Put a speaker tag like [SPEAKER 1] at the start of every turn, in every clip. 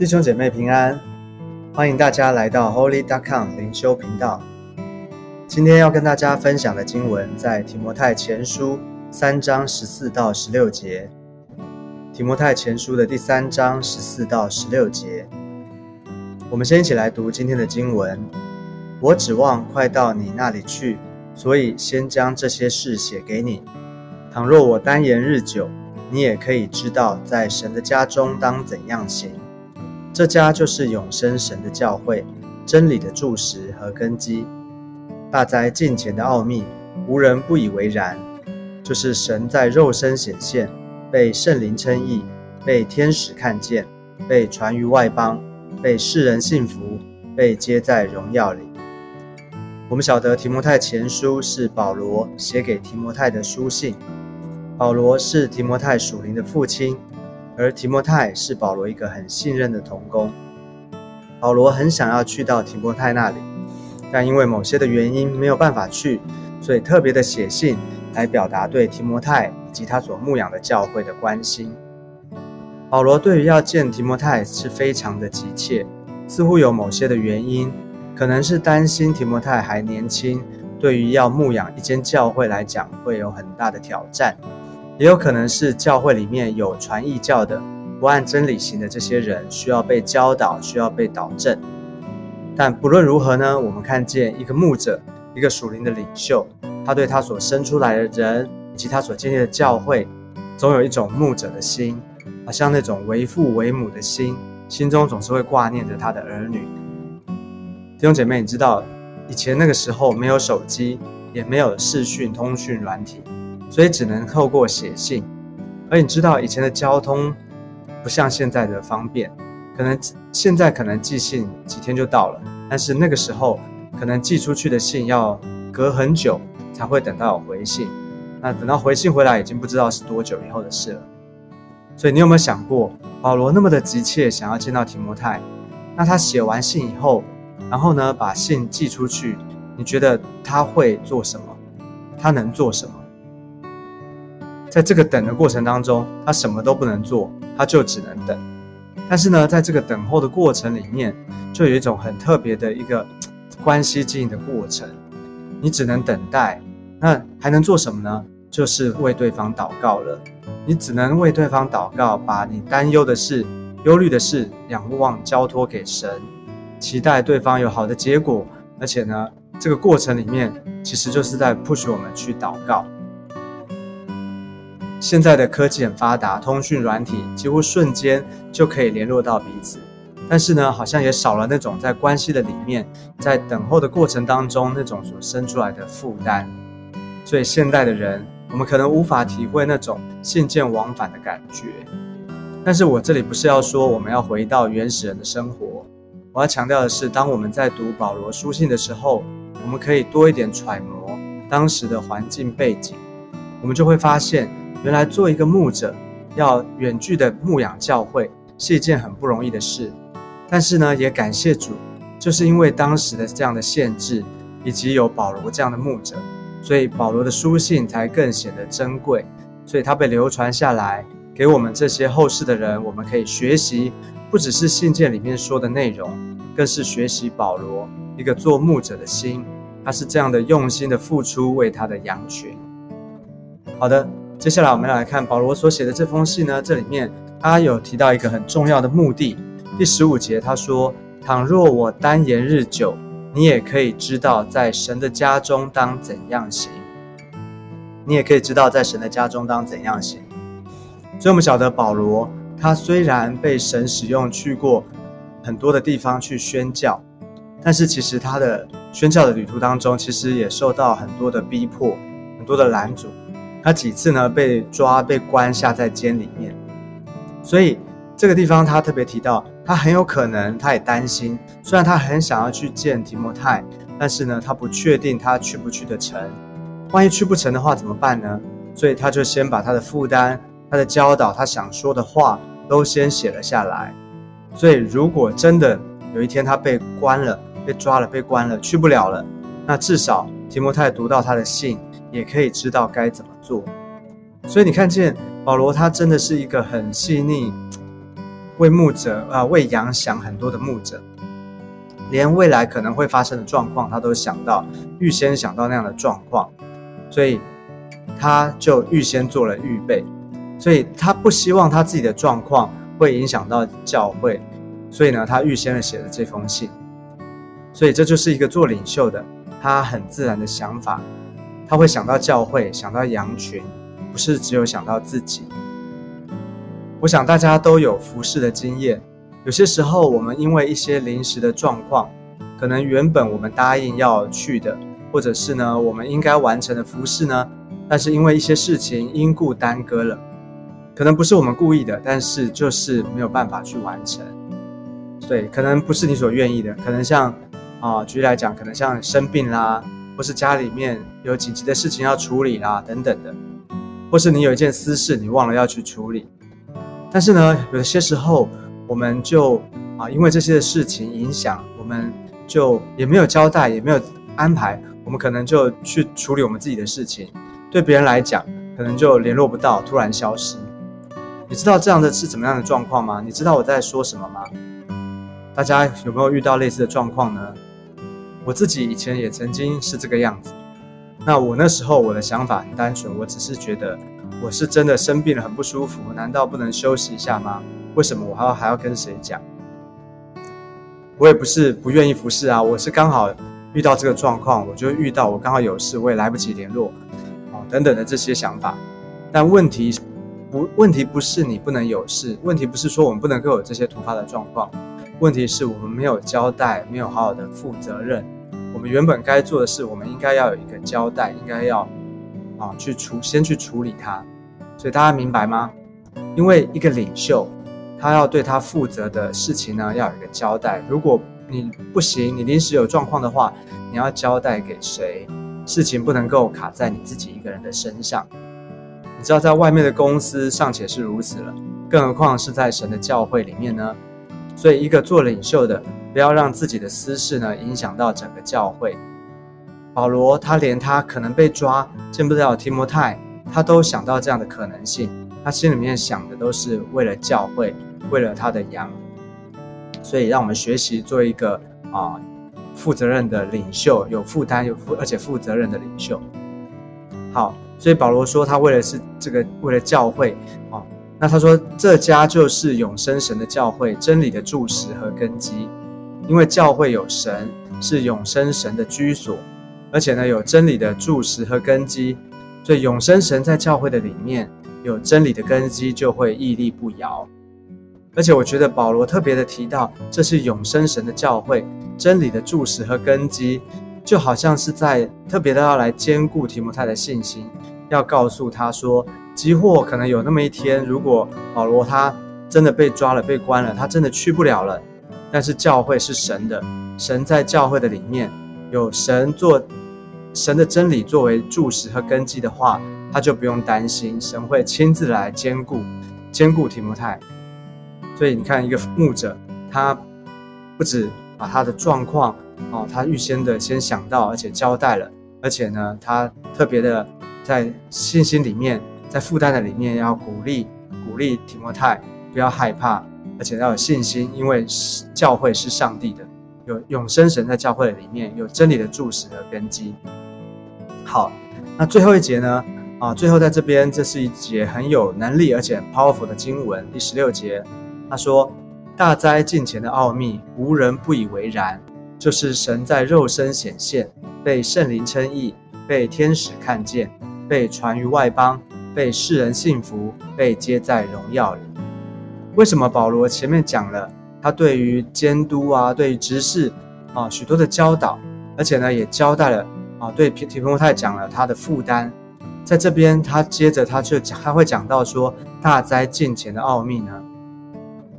[SPEAKER 1] 弟兄姐妹平安，欢迎大家来到 Holy Dot Com 灵修频道。今天要跟大家分享的经文在提摩太前书三章十四到十六节。提摩太前书的第三章十四到十六节，我们先一起来读今天的经文。我指望快到你那里去，所以先将这些事写给你。倘若我单言日久，你也可以知道在神的家中当怎样行。这家就是永生神的教会，真理的柱石和根基。大灾近前的奥秘，无人不以为然。就是神在肉身显现，被圣灵称义，被天使看见，被传于外邦，被世人信服，被接在荣耀里。我们晓得提摩太前书是保罗写给提摩太的书信。保罗是提摩太属灵的父亲。而提摩太是保罗一个很信任的同工，保罗很想要去到提摩太那里，但因为某些的原因没有办法去，所以特别的写信来表达对提摩太以及他所牧养的教会的关心。保罗对于要见提摩太是非常的急切，似乎有某些的原因，可能是担心提摩太还年轻，对于要牧养一间教会来讲会有很大的挑战。也有可能是教会里面有传异教的、不按真理行的这些人，需要被教导，需要被导正。但不论如何呢，我们看见一个牧者，一个属灵的领袖，他对他所生出来的人以及他所建立的教会，总有一种牧者的心，好像那种为父为母的心，心中总是会挂念着他的儿女。弟兄姐妹，你知道以前那个时候没有手机，也没有视讯通讯软体。所以只能透过写信，而你知道以前的交通不像现在的方便，可能现在可能寄信几天就到了，但是那个时候可能寄出去的信要隔很久才会等到回信，那等到回信回来已经不知道是多久以后的事了。所以你有没有想过，保罗那么的急切想要见到提摩太，那他写完信以后，然后呢把信寄出去，你觉得他会做什么？他能做什么？在这个等的过程当中，他什么都不能做，他就只能等。但是呢，在这个等候的过程里面，就有一种很特别的一个关系经营的过程。你只能等待，那还能做什么呢？就是为对方祷告了。你只能为对方祷告，把你担忧的事、忧虑的事仰望交托给神，期待对方有好的结果。而且呢，这个过程里面其实就是在 push 我们去祷告。现在的科技很发达，通讯软体几乎瞬间就可以联络到彼此，但是呢，好像也少了那种在关系的里面，在等候的过程当中那种所生出来的负担。所以现代的人，我们可能无法体会那种信件往返的感觉。但是我这里不是要说我们要回到原始人的生活，我要强调的是，当我们在读保罗书信的时候，我们可以多一点揣摩当时的环境背景，我们就会发现。原来做一个牧者，要远距的牧养教会是一件很不容易的事。但是呢，也感谢主，就是因为当时的这样的限制，以及有保罗这样的牧者，所以保罗的书信才更显得珍贵。所以他被流传下来，给我们这些后世的人，我们可以学习，不只是信件里面说的内容，更是学习保罗一个做牧者的心。他是这样的用心的付出，为他的羊群。好的。接下来我们来看保罗所写的这封信呢，这里面他有提到一个很重要的目的。第十五节他说：“倘若我单言日久，你也可以知道在神的家中当怎样行。你也可以知道在神的家中当怎样行。”所以，我们晓得保罗他虽然被神使用去过很多的地方去宣教，但是其实他的宣教的旅途当中，其实也受到很多的逼迫，很多的拦阻。他几次呢被抓、被关下在监里面，所以这个地方他特别提到，他很有可能，他也担心，虽然他很想要去见提摩太，但是呢，他不确定他去不去得成。万一去不成的话怎么办呢？所以他就先把他的负担、他的教导、他想说的话都先写了下来。所以如果真的有一天他被关了、被抓了、被关了，去不了了，那至少提摩太读到他的信。也可以知道该怎么做，所以你看见保罗，他真的是一个很细腻，为牧者啊，为羊想很多的牧者，连未来可能会发生的状况，他都想到，预先想到那样的状况，所以他就预先做了预备，所以他不希望他自己的状况会影响到教会，所以呢，他预先的写了这封信，所以这就是一个做领袖的，他很自然的想法，他会想到教会，想到羊群，不是只有想到自己。我想大家都有服侍的经验，有些时候我们因为一些临时的状况，可能原本我们答应要去的，或者是呢我们应该完成的服侍呢，但是因为一些事情因故耽搁了，可能不是我们故意的，但是就是没有办法去完成。对，可能不是你所愿意的，可能像啊举例来讲，可能像生病啦，或是家里面有紧急的事情要处理啦等等的，或是你有一件私事你忘了要去处理。但是呢，有些时候我们就啊，因为这些的事情影响，我们就也没有交代，也没有安排，我们可能就去处理我们自己的事情。对别人来讲，可能就联络不到，突然消失。你知道这样的是怎么样的状况吗？你知道我在说什么吗？大家有没有遇到类似的状况呢？我自己以前也曾经是这个样子。那我那时候我的想法很单纯，我只是觉得。我是真的生病了，很不舒服，难道不能休息一下吗？为什么我还要还要跟谁讲？我也不是不愿意服侍啊，我是刚好遇到这个状况，我就遇到我刚好有事，我也来不及联络，哦，等等的这些想法。但问题不，问题不是你不能有事，问题不是说我们不能够有这些突发的状况，问题是我们没有交代，没有好好的负责任。我们原本该做的事，我们应该要有一个交代，应该要。啊，去处先去处理它，所以大家明白吗？因为一个领袖，他要对他负责的事情呢，要有一个交代。如果你不行，你临时有状况的话，你要交代给谁？事情不能够卡在你自己一个人的身上。你知道，在外面的公司尚且是如此了，更何况是在神的教会里面呢？所以，一个做领袖的，不要让自己的私事呢影响到整个教会。保罗他连他可能被抓见不了提摩太，他都想到这样的可能性。他心里面想的都是为了教会，为了他的羊。所以让我们学习做一个啊负责任的领袖，有负担有负而且负责任的领袖。好，所以保罗说他为了是这个为了教会啊，那他说这家就是永生神的教会，真理的柱石和根基，因为教会有神是永生神的居所。而且呢，有真理的柱石和根基，所以永生神在教会的里面有真理的根基，就会屹立不摇。而且我觉得保罗特别的提到，这是永生神的教会，真理的柱石和根基，就好像是在特别的要来兼顾提摩太的信心，要告诉他说，即或可能有那么一天，如果保罗他真的被抓了、被关了，他真的去不了了，但是教会是神的，神在教会的里面有神做。神的真理作为柱石和根基的话，他就不用担心，神会亲自来兼顾，兼顾提摩太。所以你看，一个牧者，他不止把他的状况哦，他预先的先想到，而且交代了，而且呢，他特别的在信心里面，在负担的里面，要鼓励鼓励提摩太不要害怕，而且要有信心，因为教会是上帝的。有永生神在教会的里面有真理的注释和根基。好，那最后一节呢？啊，最后在这边，这是一节很有能力而且 powerful 的经文，第十六节，他说：“大灾近前的奥秘，无人不以为然，就是神在肉身显现，被圣灵称义，被天使看见，被传于外邦，被世人信服，被接在荣耀里。”为什么保罗前面讲了？他对于监督啊，对于执事啊，许多的教导，而且呢，也交代了啊，对提提摩太讲了他的负担。在这边，他接着他就讲，他会讲到说大灾近前的奥秘呢，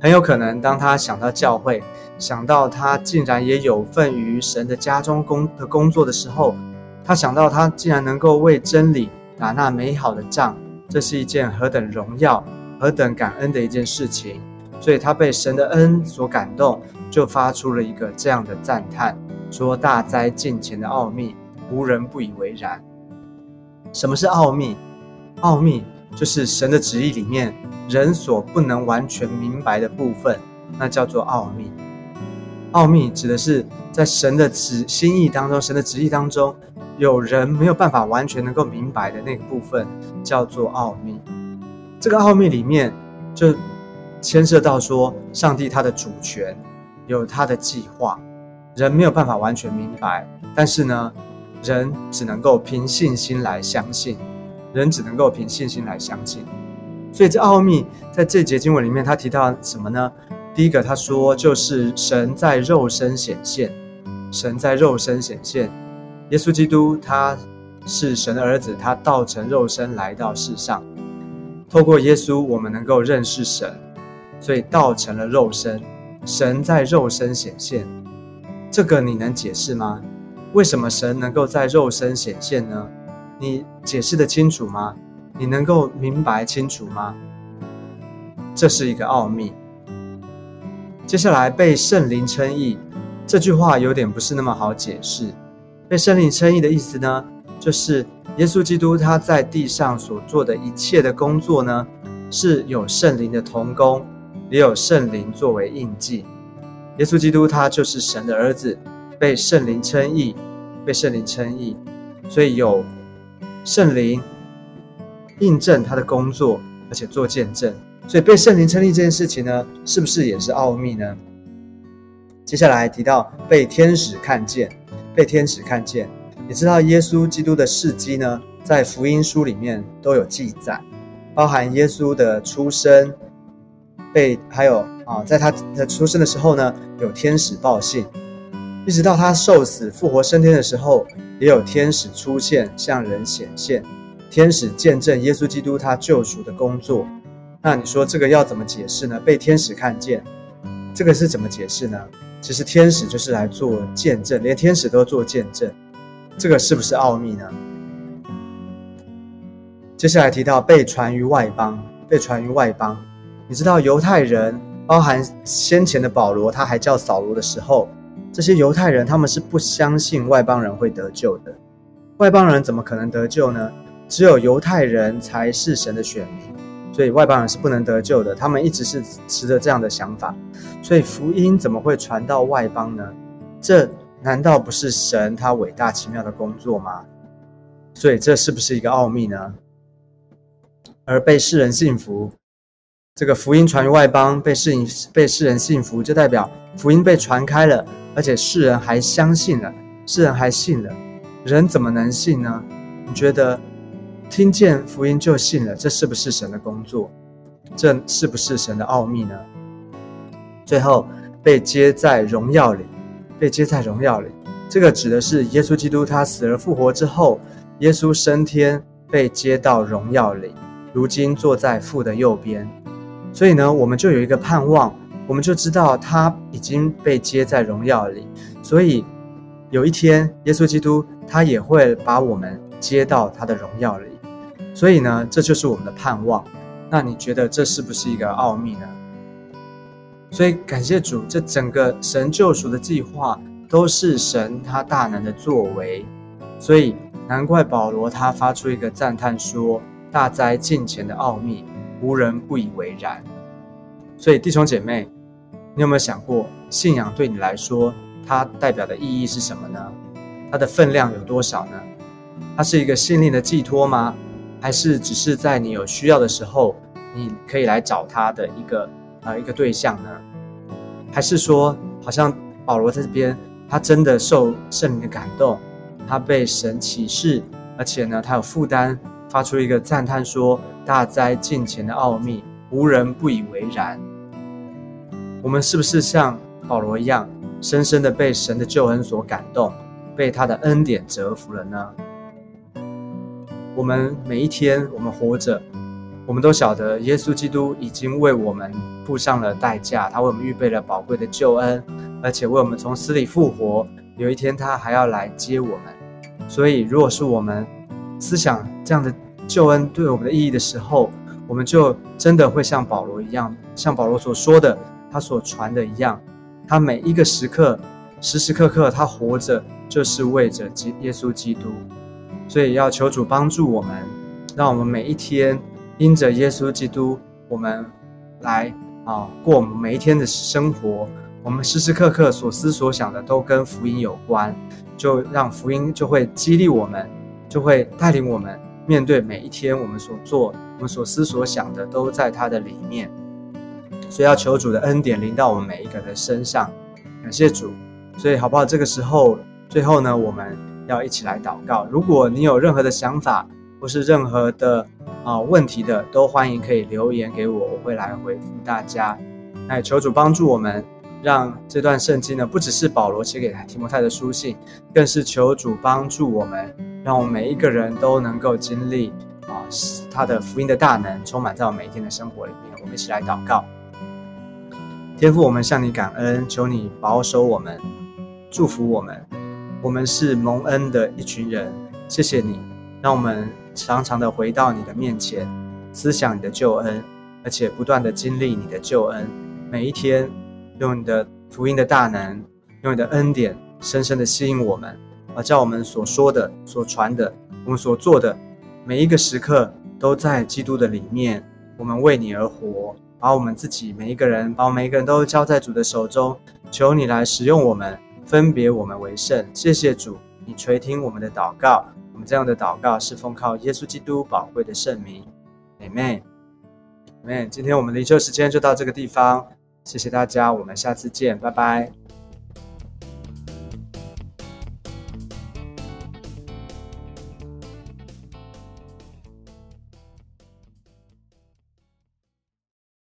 [SPEAKER 1] 很有可能当他想到教会，想到他竟然也有份于神的家中工的工作的时候，他想到他竟然能够为真理打那美好的仗，这是一件何等荣耀、何等感恩的一件事情。所以他被神的恩所感动，就发出了一个这样的赞叹，说：“大灾近前的奥秘，无人不以为然。”什么是奥秘？奥秘就是神的旨意里面人所不能完全明白的部分，那叫做奥秘。奥秘指的是在神的旨心意当中，神的旨意当中，有人没有办法完全能够明白的那个部分，叫做奥秘。这个奥秘里面就牵涉到说，上帝他的主权，有他的计划，人没有办法完全明白，但是呢，人只能够凭信心来相信，人只能够凭信心来相信。所以这奥秘在这节经文里面，他提到什么呢？第一个，他说就是神在肉身显现，神在肉身显现，耶稣基督他是神的儿子，他道成肉身来到世上，透过耶稣，我们能够认识神，所以道成了肉身，神在肉身显现，这个你能解释吗？为什么神能够在肉身显现呢？你解释的清楚吗？你能够明白清楚吗？这是一个奥秘。接下来被圣灵称义这句话有点不是那么好解释。被圣灵称义的意思呢，就是耶稣基督他在地上所做的一切的工作呢，是有圣灵的同工，也有圣灵作为印记。耶稣基督他就是神的儿子，被圣灵称义，被圣灵称义，所以有圣灵印证他的工作，而且做见证。所以被圣灵称义这件事情呢，是不是也是奥秘呢？接下来提到被天使看见，被天使看见，你知道耶稣基督的事迹呢，在福音书里面都有记载，包含耶稣的出生，被还有啊，在他的出生的时候呢，有天使报信，一直到他受死复活升天的时候，也有天使出现向人显现，天使见证耶稣基督他救赎的工作。那你说这个要怎么解释呢？被天使看见，这个是怎么解释呢？其实天使就是来做见证，连天使都做见证，这个是不是奥秘呢？接下来提到被传于外邦，被传于外邦，你知道犹太人，包含先前的保罗，他还叫扫罗的时候，这些犹太人他们是不相信外邦人会得救的，外邦人怎么可能得救呢？只有犹太人才是神的选民。所以外邦人是不能得救的，他们一直是持着这样的想法。所以福音怎么会传到外邦呢？这难道不是神他伟大奇妙的工作吗？所以这是不是一个奥秘呢？而被世人信服，这个福音传于外邦，被世人被世人信服，就代表福音被传开了，而且世人还相信了，世人还信了。人怎么能信呢？你觉得？听见福音就信了，这是不是神的工作？这是不是神的奥秘呢？最后被接在荣耀里，被接在荣耀里，这个指的是耶稣基督，他死而复活之后，耶稣升天，被接到荣耀里，如今坐在父的右边。所以呢，我们就有一个盼望，我们就知道他已经被接在荣耀里，所以有一天，耶稣基督他也会把我们接到他的荣耀里。所以呢，这就是我们的盼望。那你觉得这是不是一个奥秘呢？所以感谢主，这整个神救赎的计划都是神他大能的作为。所以难怪保罗他发出一个赞叹说：“大灾近前的奥秘，无人不以为然。”所以弟兄姐妹，你有没有想过，信仰对你来说，它代表的意义是什么呢？它的分量有多少呢？它是一个信念的寄托吗？还是只是在你有需要的时候，你可以来找他的一个呃一个对象呢？还是说，好像保罗在这边，他真的受圣灵的感动，他被神启示，而且呢，他有负担，发出一个赞叹说：“大灾近前的奥秘，无人不以为然。”我们是不是像保罗一样，深深的被神的救恩所感动，被他的恩典折服了呢？我们每一天，我们活着，我们都晓得耶稣基督已经为我们付上了代价，他为我们预备了宝贵的救恩，而且为我们从死里复活。有一天，他还要来接我们。所以，如果是我们思想这样的救恩对我们的意义的时候，我们就真的会像保罗一样，像保罗所说的，他所传的一样，他每一个时刻，时时刻刻，他活着就是为着耶稣基督。所以要求主帮助我们，让我们每一天因着耶稣基督，我们来啊过我们每一天的生活。我们时时刻刻所思所想的都跟福音有关，就让福音就会激励我们，就会带领我们面对每一天我们所做、我们所思所想的都在它的里面。所以要求主的恩典临到我们每一个人的身上，感谢主。所以好不好？这个时候，最后呢，我们要一起来祷告。如果你有任何的想法或是任何的啊问题的，都欢迎可以留言给我，我会来回复大家。那求主帮助我们。让这段圣经呢，不只是保罗写给提摩太的书信，更是求主帮助我们，让我们每一个人都能够经历啊，他的福音的大能充满在我每一天的生活里面。我们一起来祷告，天父，我们向你感恩，求你保守我们，祝福我们。我们是蒙恩的一群人，谢谢你，让我们常常的回到你的面前，思想你的救恩，而且不断的经历你的救恩，每一天。用你的福音的大能，用你的恩典，深深的吸引我们，而叫我们所说的、所传的、我们所做的，每一个时刻都在基督的里面。我们为你而活，把我们自己每一个人，把我们每一个人都交在主的手中。求你来使用我们，分别我们为圣。谢谢主，你垂听我们的祷告。我们这样的祷告是奉靠耶稣基督宝贵的圣名。Amen，Amen。今天我们灵修时间就到这个地方。谢谢大家，我们下次见，拜拜。